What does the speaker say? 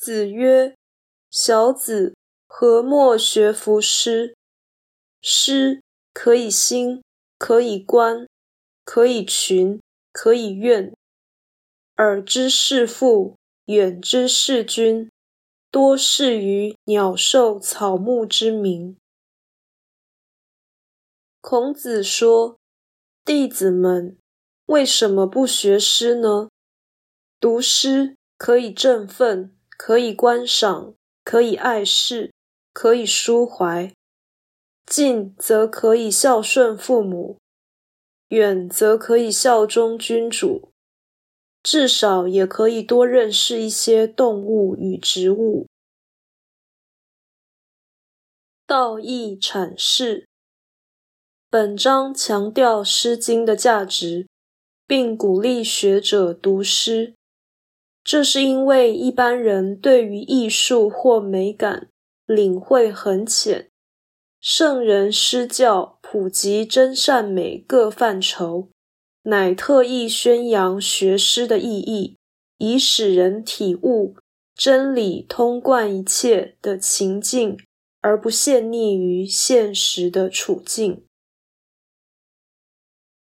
子曰：“小子何莫学夫诗？诗可以兴，可以观，可以群，可以怨。耳之视父，远之视君，多视于鸟兽草木之名。”孔子说：“弟子们，为什么不学诗呢？读诗可以振奋。”可以观赏，可以爱视，可以抒怀；近则可以孝顺父母，远则可以效忠君主。至少也可以多认识一些动物与植物。道义阐释，本章强调《诗经》的价值，并鼓励学者读诗。这是因为一般人对于艺术或美感领会很浅，圣人施教普及真善美各范畴，乃特意宣扬学诗的意义，以使人体悟真理通贯一切的情境，而不陷溺于现实的处境。